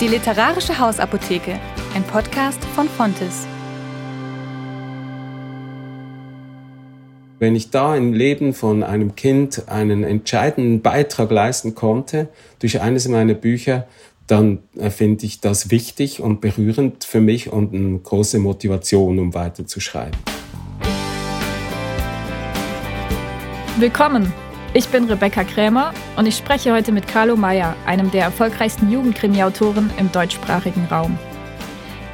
Die Literarische Hausapotheke, ein Podcast von Fontes. Wenn ich da im Leben von einem Kind einen entscheidenden Beitrag leisten konnte durch eines meiner Bücher, dann äh, finde ich das wichtig und berührend für mich und eine große Motivation, um weiterzuschreiben. Willkommen ich bin Rebecca Krämer und ich spreche heute mit Carlo Meyer, einem der erfolgreichsten Jugendkrimi-Autoren im deutschsprachigen Raum.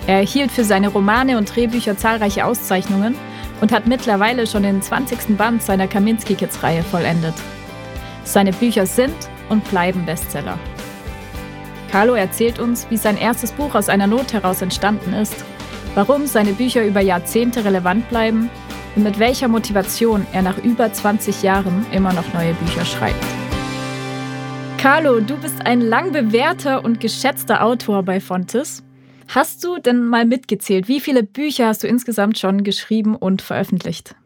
Er erhielt für seine Romane und Drehbücher zahlreiche Auszeichnungen und hat mittlerweile schon den 20. Band seiner Kaminski-Kids-Reihe vollendet. Seine Bücher sind und bleiben Bestseller. Carlo erzählt uns, wie sein erstes Buch aus einer Not heraus entstanden ist, warum seine Bücher über Jahrzehnte relevant bleiben und mit welcher Motivation er nach über 20 Jahren immer noch neue Bücher schreibt. Carlo, du bist ein lang bewährter und geschätzter Autor bei Fontes. Hast du denn mal mitgezählt, wie viele Bücher hast du insgesamt schon geschrieben und veröffentlicht?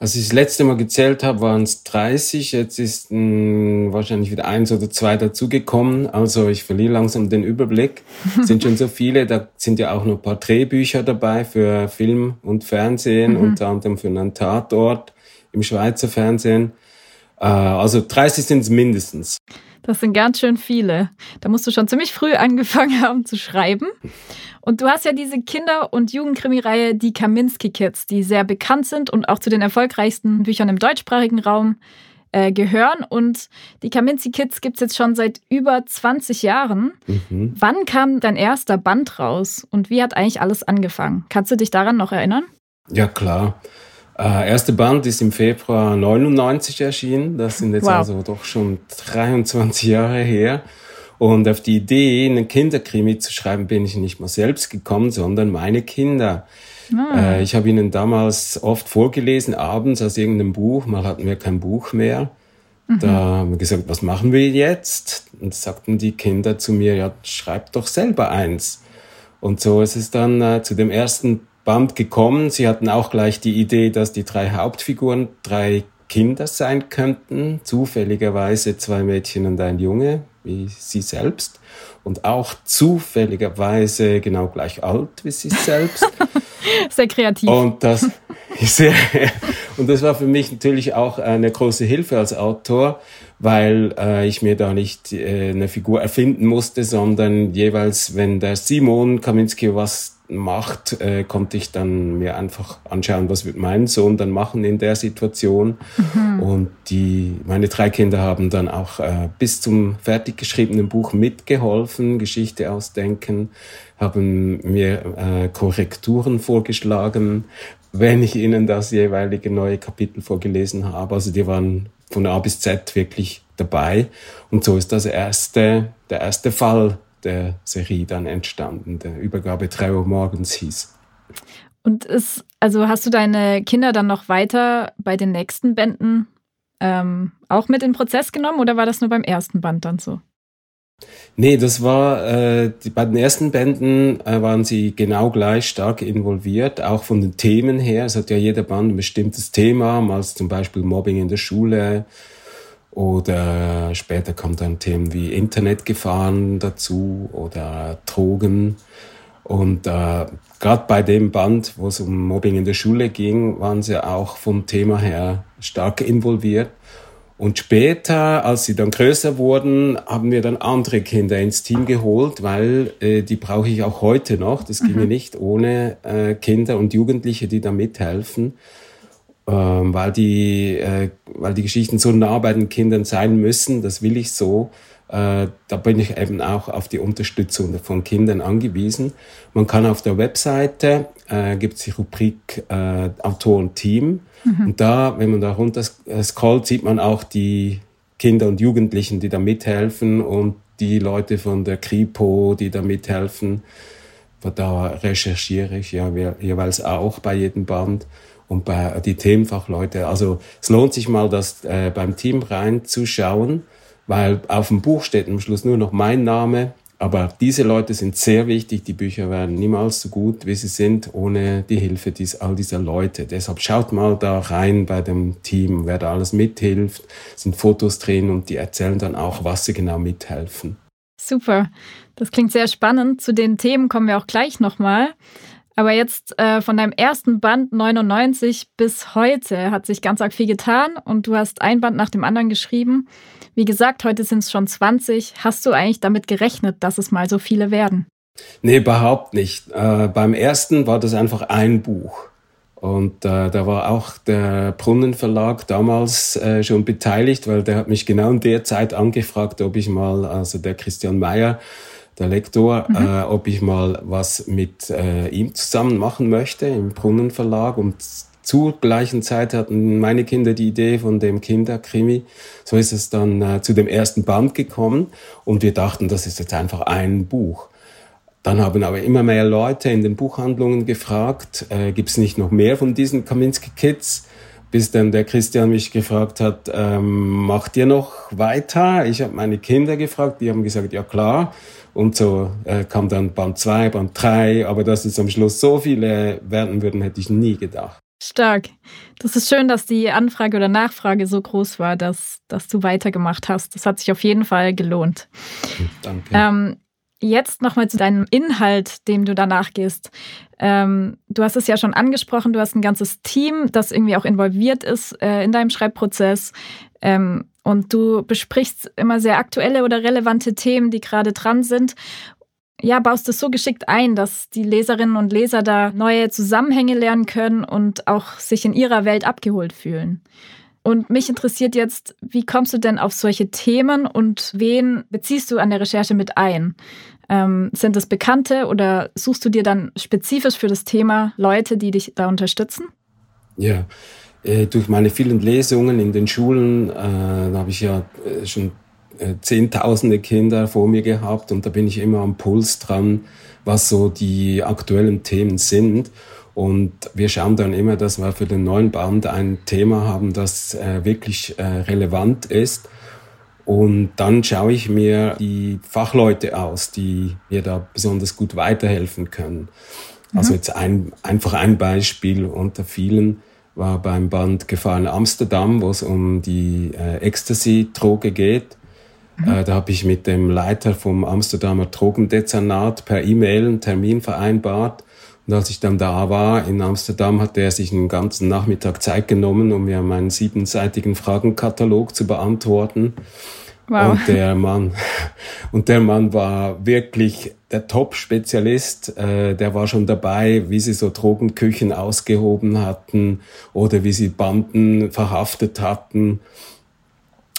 Als ich das letzte Mal gezählt habe, waren es 30. Jetzt ist mh, wahrscheinlich wieder eins oder zwei dazugekommen. Also ich verliere langsam den Überblick. Es sind schon so viele. Da sind ja auch noch Porträtbücher dabei für Film und Fernsehen, mhm. unter anderem für einen Tatort im Schweizer Fernsehen. Äh, also 30 sind es mindestens. Das sind ganz schön viele. Da musst du schon ziemlich früh angefangen haben zu schreiben. Und du hast ja diese Kinder- und Jugendkrimireihe Die Kaminski Kids, die sehr bekannt sind und auch zu den erfolgreichsten Büchern im deutschsprachigen Raum äh, gehören. Und die Kaminski Kids gibt es jetzt schon seit über 20 Jahren. Mhm. Wann kam dein erster Band raus und wie hat eigentlich alles angefangen? Kannst du dich daran noch erinnern? Ja, klar. Äh, erste Band ist im Februar 99 erschienen. Das sind jetzt wow. also doch schon 23 Jahre her. Und auf die Idee, einen Kinderkrimi zu schreiben, bin ich nicht mal selbst gekommen, sondern meine Kinder. Ah. Äh, ich habe ihnen damals oft vorgelesen, abends aus irgendeinem Buch. Mal hatten wir kein Buch mehr. Mhm. Da haben wir gesagt, was machen wir jetzt? Und sagten die Kinder zu mir, ja, schreib doch selber eins. Und so ist es dann äh, zu dem ersten Band gekommen. Sie hatten auch gleich die Idee, dass die drei Hauptfiguren drei Kinder sein könnten, zufälligerweise zwei Mädchen und ein Junge, wie sie selbst, und auch zufälligerweise genau gleich alt wie sie selbst. Sehr kreativ. Und das, sehr, und das war für mich natürlich auch eine große Hilfe als Autor, weil äh, ich mir da nicht äh, eine Figur erfinden musste, sondern jeweils, wenn der Simon Kaminski was macht, äh, konnte ich dann mir einfach anschauen, was wird mein Sohn dann machen in der Situation. Mhm. Und die, meine drei Kinder haben dann auch äh, bis zum fertig geschriebenen Buch mitgeholfen, Geschichte ausdenken, haben mir äh, Korrekturen vorgeschlagen, wenn ich ihnen das jeweilige neue Kapitel vorgelesen habe. Also die waren von A bis Z wirklich dabei. Und so ist das erste, der erste Fall der Serie dann entstanden. Der Übergabe 3 Uhr morgens hieß. Und ist, also hast du deine Kinder dann noch weiter bei den nächsten Bänden ähm, auch mit in den Prozess genommen oder war das nur beim ersten Band dann so? Nee, das war, äh, die, bei den ersten Bänden äh, waren sie genau gleich stark involviert, auch von den Themen her. Es hat ja jeder Band ein bestimmtes Thema, mal zum Beispiel Mobbing in der Schule, oder später kommt dann Themen wie Internetgefahren dazu oder Drogen. Und äh, gerade bei dem Band, wo es um Mobbing in der Schule ging, waren sie auch vom Thema her stark involviert. Und später, als sie dann größer wurden, haben wir dann andere Kinder ins Team geholt, weil äh, die brauche ich auch heute noch. Das ginge mhm. nicht ohne äh, Kinder und Jugendliche, die da mithelfen ähm, weil, die, äh, weil die Geschichten so nah bei den Kindern sein müssen, das will ich so. Äh, da bin ich eben auch auf die Unterstützung von Kindern angewiesen. Man kann auf der Webseite, äh, gibt es die Rubrik äh, Autorenteam. Mhm. Und da, wenn man da runter scrollt, sieht man auch die Kinder und Jugendlichen, die da mithelfen und die Leute von der Kripo, die da mithelfen. Da recherchiere ich ja jeweils auch bei jedem Band und bei die Themenfachleute. Also es lohnt sich mal, das äh, beim Team reinzuschauen, weil auf dem Buch steht am Schluss nur noch mein Name. Aber diese Leute sind sehr wichtig. Die Bücher werden niemals so gut, wie sie sind, ohne die Hilfe dies, all dieser Leute. Deshalb schaut mal da rein bei dem Team, wer da alles mithilft, sind Fotos drin und die erzählen dann auch, was sie genau mithelfen. Super. Das klingt sehr spannend. Zu den Themen kommen wir auch gleich nochmal. Aber jetzt äh, von deinem ersten Band 99 bis heute hat sich ganz arg viel getan und du hast ein Band nach dem anderen geschrieben. Wie gesagt, heute sind es schon 20. Hast du eigentlich damit gerechnet, dass es mal so viele werden? Nee, überhaupt nicht. Äh, beim ersten war das einfach ein Buch. Und äh, da war auch der Brunnenverlag damals äh, schon beteiligt, weil der hat mich genau in der Zeit angefragt, ob ich mal, also der Christian Meyer, der Lektor, mhm. äh, ob ich mal was mit äh, ihm zusammen machen möchte im Brunnenverlag. Und zur gleichen Zeit hatten meine Kinder die Idee von dem Kinderkrimi. So ist es dann äh, zu dem ersten Band gekommen und wir dachten, das ist jetzt einfach ein Buch. Dann haben aber immer mehr Leute in den Buchhandlungen gefragt, äh, gibt es nicht noch mehr von diesen Kaminski Kids? Bis dann der Christian mich gefragt hat, ähm, macht ihr noch weiter? Ich habe meine Kinder gefragt, die haben gesagt, ja klar. Und so äh, kam dann Band 2, Band 3, aber dass es am Schluss so viele werden würden, hätte ich nie gedacht. Stark. Das ist schön, dass die Anfrage oder Nachfrage so groß war, dass, dass du weitergemacht hast. Das hat sich auf jeden Fall gelohnt. Danke. Ähm, jetzt nochmal zu deinem Inhalt, dem du danach gehst. Ähm, du hast es ja schon angesprochen, du hast ein ganzes Team, das irgendwie auch involviert ist äh, in deinem Schreibprozess. Ähm, und du besprichst immer sehr aktuelle oder relevante Themen, die gerade dran sind. Ja, baust es so geschickt ein, dass die Leserinnen und Leser da neue Zusammenhänge lernen können und auch sich in ihrer Welt abgeholt fühlen. Und mich interessiert jetzt, wie kommst du denn auf solche Themen und wen beziehst du an der Recherche mit ein? Ähm, sind es Bekannte oder suchst du dir dann spezifisch für das Thema Leute, die dich da unterstützen? Ja, äh, durch meine vielen Lesungen in den Schulen, äh, da habe ich ja äh, schon äh, zehntausende Kinder vor mir gehabt und da bin ich immer am Puls dran, was so die aktuellen Themen sind. Und wir schauen dann immer, dass wir für den neuen Band ein Thema haben, das äh, wirklich äh, relevant ist. Und dann schaue ich mir die Fachleute aus, die mir da besonders gut weiterhelfen können. Also mhm. Also jetzt ein, einfach ein Beispiel unter vielen war beim Band Gefahren Amsterdam, wo es um die äh, Ecstasy-Droge geht. Mhm. Äh, da habe ich mit dem Leiter vom Amsterdamer Drogendezernat per E-Mail einen Termin vereinbart. Und als ich dann da war in Amsterdam, hat er sich einen ganzen Nachmittag Zeit genommen, um mir meinen siebenseitigen Fragenkatalog zu beantworten. Wow. Und der Mann, und der Mann war wirklich der Top-Spezialist. Äh, der war schon dabei, wie sie so Drogenküchen ausgehoben hatten oder wie sie Banden verhaftet hatten.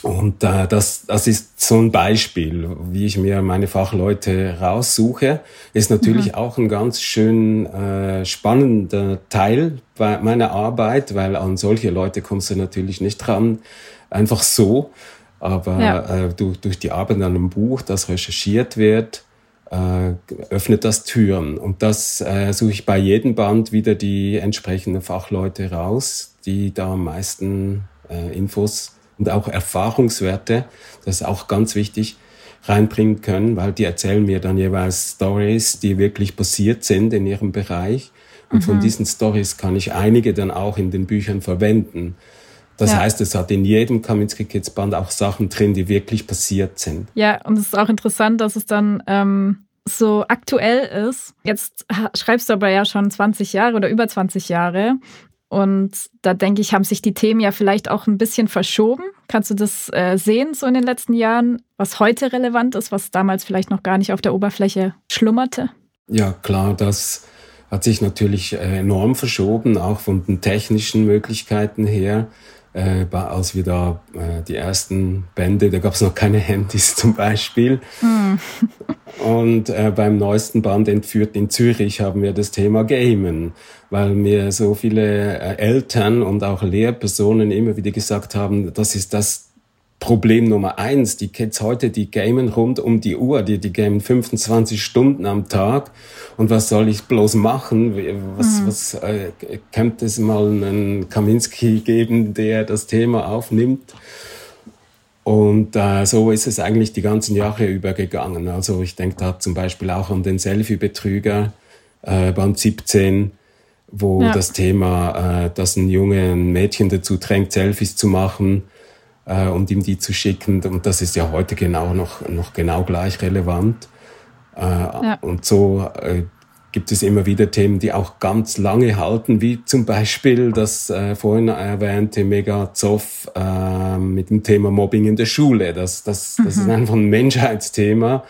Und äh, das, das ist so ein Beispiel, wie ich mir meine Fachleute raussuche. Ist natürlich mhm. auch ein ganz schön äh, spannender Teil bei meiner Arbeit, weil an solche Leute kommst du natürlich nicht dran, einfach so. Aber ja. äh, durch, durch die Arbeit an einem Buch, das recherchiert wird, äh, öffnet das Türen. Und das äh, suche ich bei jedem Band wieder die entsprechenden Fachleute raus, die da am meisten äh, Infos und auch Erfahrungswerte, das ist auch ganz wichtig, reinbringen können, weil die erzählen mir dann jeweils Stories, die wirklich passiert sind in ihrem Bereich. Und mhm. von diesen Stories kann ich einige dann auch in den Büchern verwenden. Das ja. heißt, es hat in jedem Kaminski Kids Band auch Sachen drin, die wirklich passiert sind. Ja, und es ist auch interessant, dass es dann ähm, so aktuell ist. Jetzt schreibst du aber ja schon 20 Jahre oder über 20 Jahre. Und da denke ich, haben sich die Themen ja vielleicht auch ein bisschen verschoben. Kannst du das äh, sehen, so in den letzten Jahren, was heute relevant ist, was damals vielleicht noch gar nicht auf der Oberfläche schlummerte? Ja, klar, das hat sich natürlich äh, enorm verschoben, auch von den technischen Möglichkeiten her äh, als wir da äh, die ersten Bände, da gab es noch keine Handys zum Beispiel. Mm. Und äh, beim neuesten Band Entführt in Zürich haben wir das Thema Gamen, weil mir so viele äh, Eltern und auch Lehrpersonen immer wieder gesagt haben, das ist das Problem Nummer eins. Die Kids heute, die gamen rund um die Uhr, die, die gamen 25 Stunden am Tag. Und was soll ich bloß machen? Was, mhm. was äh, könnte es mal einen Kaminski geben, der das Thema aufnimmt? Und äh, so ist es eigentlich die ganzen Jahre übergegangen. Also ich denke da zum Beispiel auch an den Selfie-Betrüger, äh, Band 17, wo ja. das Thema, äh, dass ein Junge ein Mädchen dazu drängt, Selfies zu machen, äh, und ihm die zu schicken. Und das ist ja heute genau noch, noch genau gleich relevant. Äh, ja. Und so äh, gibt es immer wieder Themen, die auch ganz lange halten, wie zum Beispiel das äh, vorhin erwähnte Megazoff äh, mit dem Thema Mobbing in der Schule. Das, das, das mhm. ist einfach ein Menschheitsthema.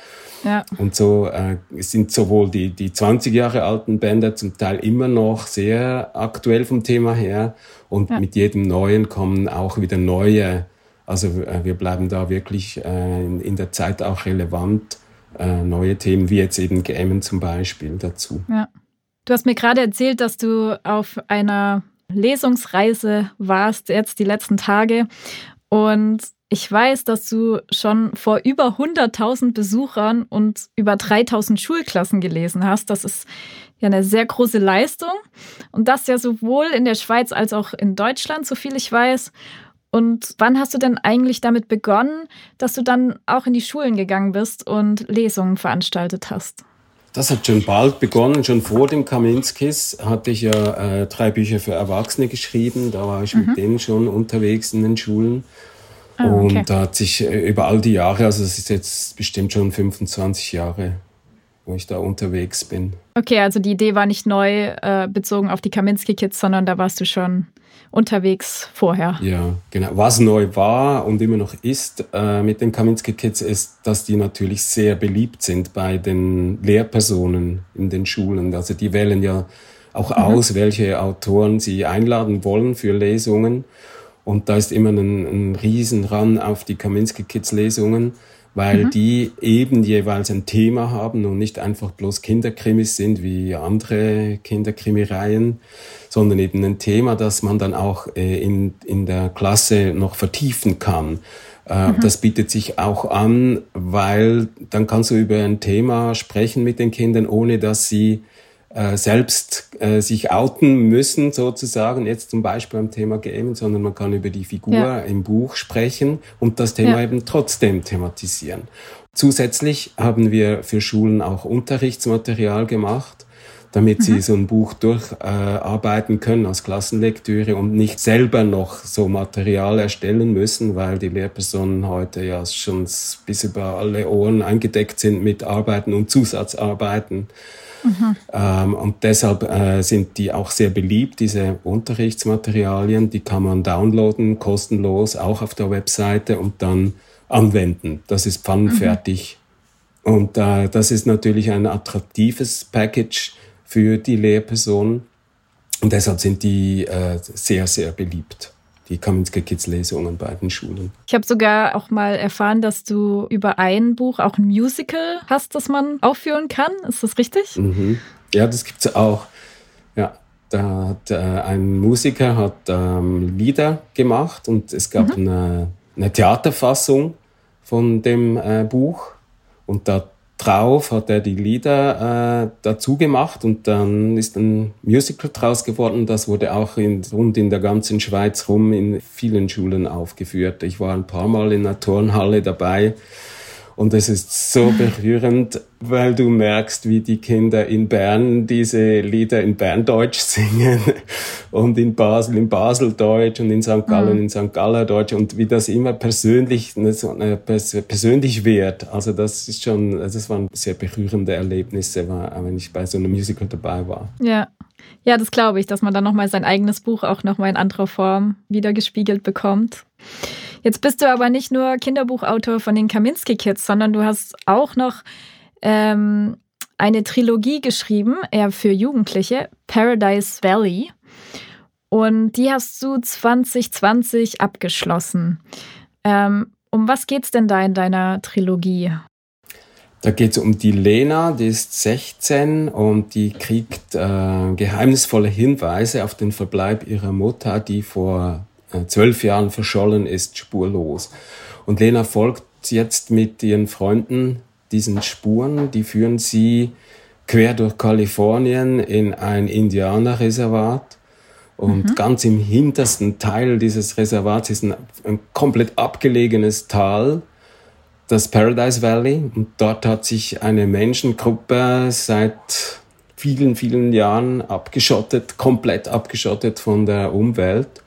Ja. Und so äh, sind sowohl die, die 20 Jahre alten Bänder zum Teil immer noch sehr aktuell vom Thema her und ja. mit jedem neuen kommen auch wieder neue. Also äh, wir bleiben da wirklich äh, in, in der Zeit auch relevant äh, neue Themen, wie jetzt eben Gamen zum Beispiel dazu. Ja. Du hast mir gerade erzählt, dass du auf einer Lesungsreise warst, jetzt die letzten Tage. Und ich weiß, dass du schon vor über 100.000 Besuchern und über 3.000 Schulklassen gelesen hast. Das ist ja eine sehr große Leistung. Und das ja sowohl in der Schweiz als auch in Deutschland, so viel ich weiß. Und wann hast du denn eigentlich damit begonnen, dass du dann auch in die Schulen gegangen bist und Lesungen veranstaltet hast? Das hat schon bald begonnen. Schon vor dem Kaminskis hatte ich ja äh, drei Bücher für Erwachsene geschrieben. Da war ich mhm. mit denen schon unterwegs in den Schulen. Oh, okay. Und da hat sich äh, über all die Jahre, also es ist jetzt bestimmt schon 25 Jahre, wo ich da unterwegs bin. Okay, also die Idee war nicht neu äh, bezogen auf die Kaminski Kids, sondern da warst du schon unterwegs vorher. Ja, genau. Was neu war und immer noch ist äh, mit den Kaminski Kids ist, dass die natürlich sehr beliebt sind bei den Lehrpersonen in den Schulen. Also die wählen ja auch mhm. aus, welche Autoren sie einladen wollen für Lesungen. Und da ist immer ein, ein Riesenran auf die Kaminski Kids Lesungen weil mhm. die eben jeweils ein Thema haben und nicht einfach bloß Kinderkrimis sind wie andere Kinderkrimireihen, sondern eben ein Thema, das man dann auch äh, in, in der Klasse noch vertiefen kann. Äh, mhm. Das bietet sich auch an, weil dann kannst du über ein Thema sprechen mit den Kindern, ohne dass sie äh, selbst äh, sich outen müssen, sozusagen, jetzt zum Beispiel am Thema Gaming, sondern man kann über die Figur ja. im Buch sprechen und das Thema ja. eben trotzdem thematisieren. Zusätzlich haben wir für Schulen auch Unterrichtsmaterial gemacht, damit mhm. sie so ein Buch durcharbeiten äh, können als Klassenlektüre und nicht selber noch so Material erstellen müssen, weil die Lehrpersonen heute ja schon bis über alle Ohren eingedeckt sind mit Arbeiten und Zusatzarbeiten. Mhm. Ähm, und deshalb äh, sind die auch sehr beliebt, diese Unterrichtsmaterialien. Die kann man downloaden, kostenlos, auch auf der Webseite und dann anwenden. Das ist pfannenfertig. Mhm. Und äh, das ist natürlich ein attraktives Package für die Lehrpersonen. Und deshalb sind die äh, sehr, sehr beliebt die Kaminska Kids Lesungen bei den Schulen. Ich habe sogar auch mal erfahren, dass du über ein Buch auch ein Musical hast, das man aufführen kann. Ist das richtig? Mhm. Ja, das gibt es auch. Ja, da hat äh, ein Musiker hat ähm, Lieder gemacht und es gab mhm. eine, eine, Theaterfassung von dem äh, Buch und da drauf hat er die Lieder äh, dazu gemacht und dann ist ein Musical draus geworden. Das wurde auch in, rund in der ganzen Schweiz rum in vielen Schulen aufgeführt. Ich war ein paar Mal in der Turnhalle dabei und es ist so berührend, weil du merkst, wie die Kinder in Bern diese Lieder in Berndeutsch singen und in Basel in Baseldeutsch und in St. Gallen mhm. in St. Gallerdeutsch und wie das immer persönlich, persönlich wird. Also das ist schon, das waren sehr berührende Erlebnisse, wenn ich bei so einem Musical dabei war. Ja. Ja, das glaube ich, dass man dann nochmal sein eigenes Buch auch nochmal in anderer Form wiedergespiegelt bekommt. Jetzt bist du aber nicht nur Kinderbuchautor von den Kaminski Kids, sondern du hast auch noch ähm, eine Trilogie geschrieben, eher für Jugendliche, Paradise Valley. Und die hast du 2020 abgeschlossen. Ähm, um was geht's denn da in deiner Trilogie? Da geht es um die Lena, die ist 16 und die kriegt äh, geheimnisvolle Hinweise auf den Verbleib ihrer Mutter, die vor zwölf Jahren verschollen ist, spurlos. Und Lena folgt jetzt mit ihren Freunden diesen Spuren, die führen sie quer durch Kalifornien in ein Indianerreservat. Und mhm. ganz im hintersten Teil dieses Reservats ist ein, ein, komplett abgelegenes Tal, das Paradise Valley. Und dort hat sich eine Menschengruppe seit vielen, vielen Jahren abgeschottet, komplett abgeschottet von der Umwelt.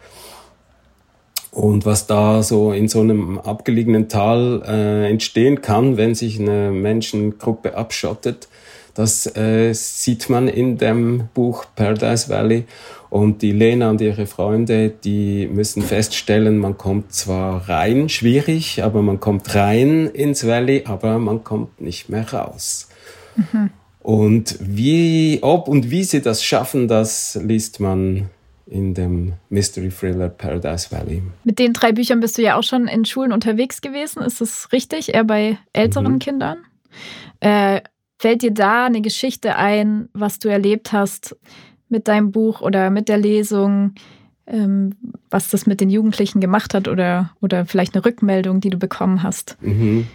Und was da so in so einem abgelegenen Tal äh, entstehen kann, wenn sich eine Menschengruppe abschottet, das äh, sieht man in dem Buch Paradise Valley. Und die Lena und ihre Freunde, die müssen feststellen, man kommt zwar rein, schwierig, aber man kommt rein ins Valley, aber man kommt nicht mehr raus. Mhm. Und wie, ob und wie sie das schaffen, das liest man in dem Mystery Thriller Paradise Valley. Mit den drei Büchern bist du ja auch schon in Schulen unterwegs gewesen. Ist das richtig? Eher bei älteren mhm. Kindern? Äh, fällt dir da eine Geschichte ein, was du erlebt hast mit deinem Buch oder mit der Lesung? Ähm, was das mit den Jugendlichen gemacht hat oder, oder vielleicht eine Rückmeldung, die du bekommen hast? Mhm.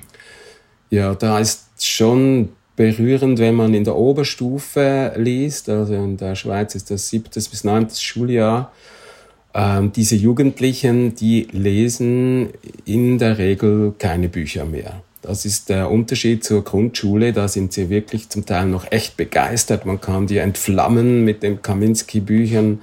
Ja, da ist schon berührend, wenn man in der Oberstufe liest, also in der Schweiz ist das siebtes bis neuntes Schuljahr, ähm, diese Jugendlichen, die lesen in der Regel keine Bücher mehr. Das ist der Unterschied zur Grundschule. Da sind sie wirklich zum Teil noch echt begeistert. Man kann die entflammen mit den Kaminski-Büchern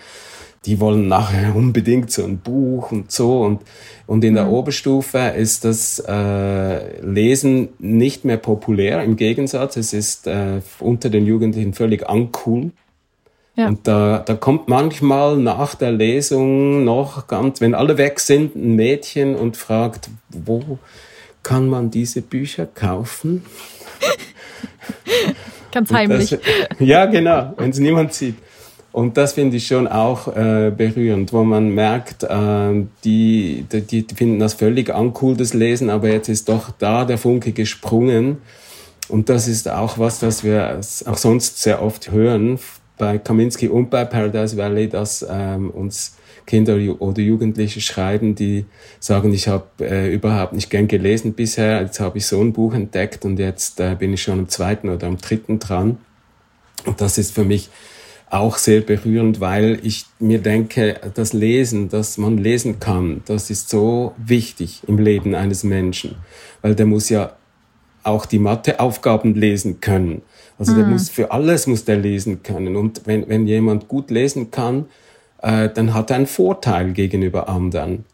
die wollen nachher unbedingt so ein Buch und so. Und, und in der mhm. Oberstufe ist das äh, Lesen nicht mehr populär. Im Gegensatz, es ist äh, unter den Jugendlichen völlig uncool. Ja. Und da, da kommt manchmal nach der Lesung noch ganz, wenn alle weg sind, ein Mädchen und fragt, wo kann man diese Bücher kaufen? Ganz heimlich. Das, ja, genau, wenn es niemand sieht. Und das finde ich schon auch äh, berührend, wo man merkt, äh, die, die, die finden das völlig uncool, das Lesen, aber jetzt ist doch da der Funke gesprungen. Und das ist auch was, das wir auch sonst sehr oft hören bei Kaminski und bei Paradise Valley, dass ähm, uns Kinder oder Jugendliche schreiben, die sagen, ich habe äh, überhaupt nicht gern gelesen bisher, jetzt habe ich so ein Buch entdeckt und jetzt äh, bin ich schon am zweiten oder am dritten dran. Und das ist für mich auch sehr berührend, weil ich mir denke, das Lesen, dass man lesen kann, das ist so wichtig im Leben eines Menschen, weil der muss ja auch die Matheaufgaben lesen können. Also mhm. der muss für alles muss der lesen können. Und wenn, wenn jemand gut lesen kann, äh, dann hat er einen Vorteil gegenüber anderen.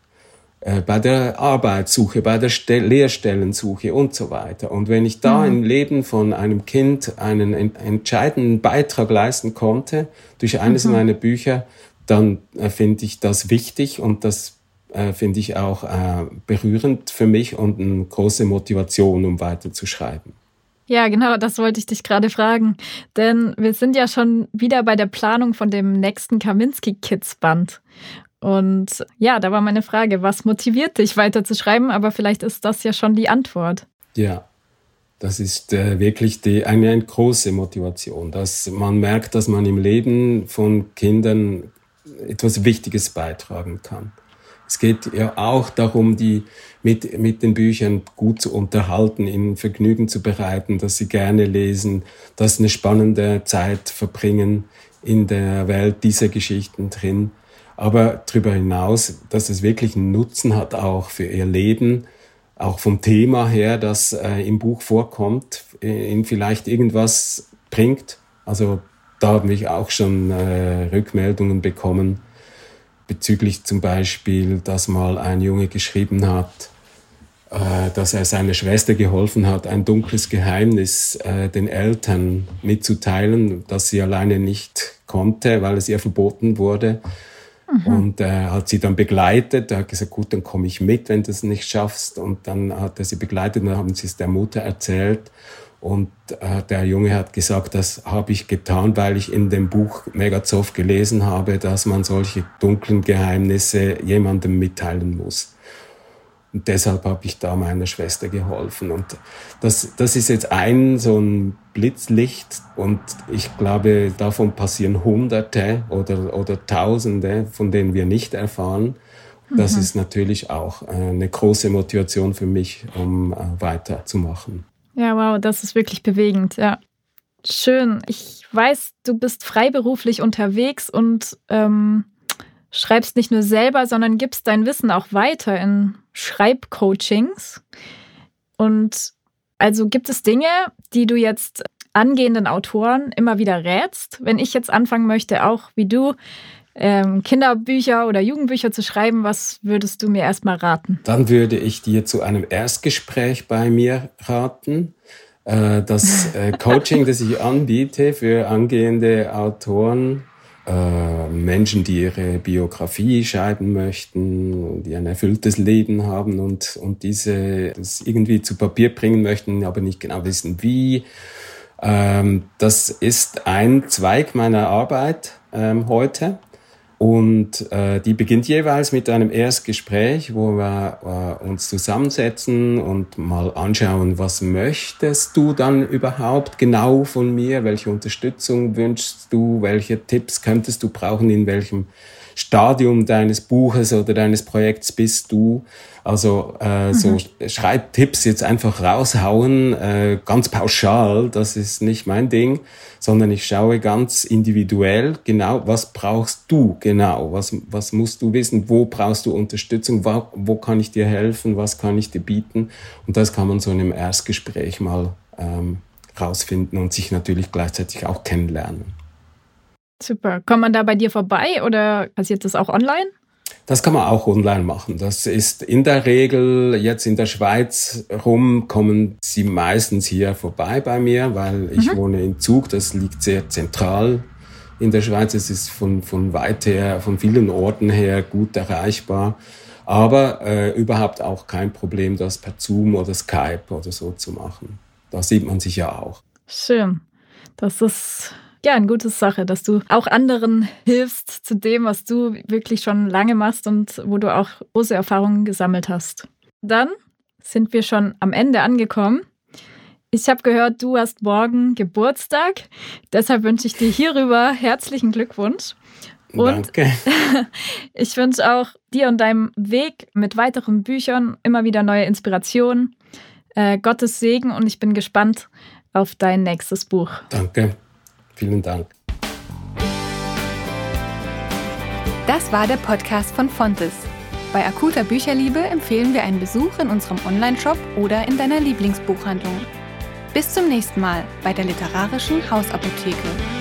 Äh, bei der Arbeitssuche, bei der Stel Lehrstellensuche und so weiter. Und wenn ich da mhm. im Leben von einem Kind einen ent entscheidenden Beitrag leisten konnte durch eines mhm. meiner Bücher, dann äh, finde ich das wichtig und das äh, finde ich auch äh, berührend für mich und eine große Motivation, um weiterzuschreiben. Ja, genau, das wollte ich dich gerade fragen. Denn wir sind ja schon wieder bei der Planung von dem nächsten Kaminski Kids Band. Und ja, da war meine Frage, was motiviert dich weiterzuschreiben? Aber vielleicht ist das ja schon die Antwort. Ja, das ist äh, wirklich die, eine, eine große Motivation, dass man merkt, dass man im Leben von Kindern etwas Wichtiges beitragen kann. Es geht ja auch darum, die mit, mit den Büchern gut zu unterhalten, ihnen Vergnügen zu bereiten, dass sie gerne lesen, dass sie eine spannende Zeit verbringen in der Welt dieser Geschichten drin aber darüber hinaus, dass es wirklich einen Nutzen hat auch für ihr Leben, auch vom Thema her, das äh, im Buch vorkommt, äh, vielleicht irgendwas bringt. Also da habe ich auch schon äh, Rückmeldungen bekommen bezüglich zum Beispiel, dass mal ein Junge geschrieben hat, äh, dass er seiner Schwester geholfen hat, ein dunkles Geheimnis äh, den Eltern mitzuteilen, das sie alleine nicht konnte, weil es ihr verboten wurde. Mhm. Und äh, hat sie dann begleitet. Er hat gesagt, gut, dann komme ich mit, wenn du es nicht schaffst. Und dann hat er sie begleitet und dann haben sie es der Mutter erzählt. Und äh, der Junge hat gesagt, das habe ich getan, weil ich in dem Buch Megazov gelesen habe, dass man solche dunklen Geheimnisse jemandem mitteilen muss. Und deshalb habe ich da meiner Schwester geholfen. Und das, das ist jetzt ein so ein Blitzlicht. Und ich glaube, davon passieren Hunderte oder, oder Tausende, von denen wir nicht erfahren. Das mhm. ist natürlich auch eine große Motivation für mich, um äh, weiterzumachen. Ja, wow, das ist wirklich bewegend, ja. Schön. Ich weiß, du bist freiberuflich unterwegs und ähm, schreibst nicht nur selber, sondern gibst dein Wissen auch weiter in Schreibcoachings. Und also gibt es Dinge, die du jetzt angehenden Autoren immer wieder rätst? Wenn ich jetzt anfangen möchte, auch wie du ähm, Kinderbücher oder Jugendbücher zu schreiben, was würdest du mir erstmal raten? Dann würde ich dir zu einem Erstgespräch bei mir raten. Äh, das äh, Coaching, das ich anbiete für angehende Autoren, äh, Menschen, die ihre Biografie schreiben möchten, die ein erfülltes Leben haben und, und diese das irgendwie zu Papier bringen möchten, aber nicht genau wissen wie. Ähm, das ist ein Zweig meiner Arbeit ähm, heute. Und äh, die beginnt jeweils mit einem Erstgespräch, wo wir äh, uns zusammensetzen und mal anschauen, was möchtest du dann überhaupt genau von mir, welche Unterstützung wünschst du, welche Tipps könntest du brauchen, in welchem Stadium deines Buches oder deines Projekts bist du. Also äh, so mhm. Schreibtipps jetzt einfach raushauen, äh, ganz pauschal, das ist nicht mein Ding, sondern ich schaue ganz individuell genau, was brauchst du genau, was, was musst du wissen, wo brauchst du Unterstützung, wo, wo kann ich dir helfen, was kann ich dir bieten. Und das kann man so in einem Erstgespräch mal ähm, rausfinden und sich natürlich gleichzeitig auch kennenlernen. Super. Kommt man da bei dir vorbei oder passiert das auch online? Das kann man auch online machen. Das ist in der Regel jetzt in der Schweiz rum, kommen sie meistens hier vorbei bei mir, weil ich mhm. wohne in Zug, das liegt sehr zentral in der Schweiz. Es ist von, von weit her, von vielen Orten her gut erreichbar. Aber äh, überhaupt auch kein Problem, das per Zoom oder Skype oder so zu machen. Da sieht man sich ja auch. Schön. Das ist ja, eine gute Sache, dass du auch anderen hilfst zu dem, was du wirklich schon lange machst und wo du auch große Erfahrungen gesammelt hast. Dann sind wir schon am Ende angekommen. Ich habe gehört, du hast morgen Geburtstag. Deshalb wünsche ich dir hierüber herzlichen Glückwunsch. Und Danke. ich wünsche auch dir und deinem Weg mit weiteren Büchern immer wieder neue Inspirationen, äh, Gottes Segen und ich bin gespannt auf dein nächstes Buch. Danke. Vielen Dank. Das war der Podcast von Fontes. Bei akuter Bücherliebe empfehlen wir einen Besuch in unserem Onlineshop oder in deiner Lieblingsbuchhandlung. Bis zum nächsten Mal bei der literarischen Hausapotheke.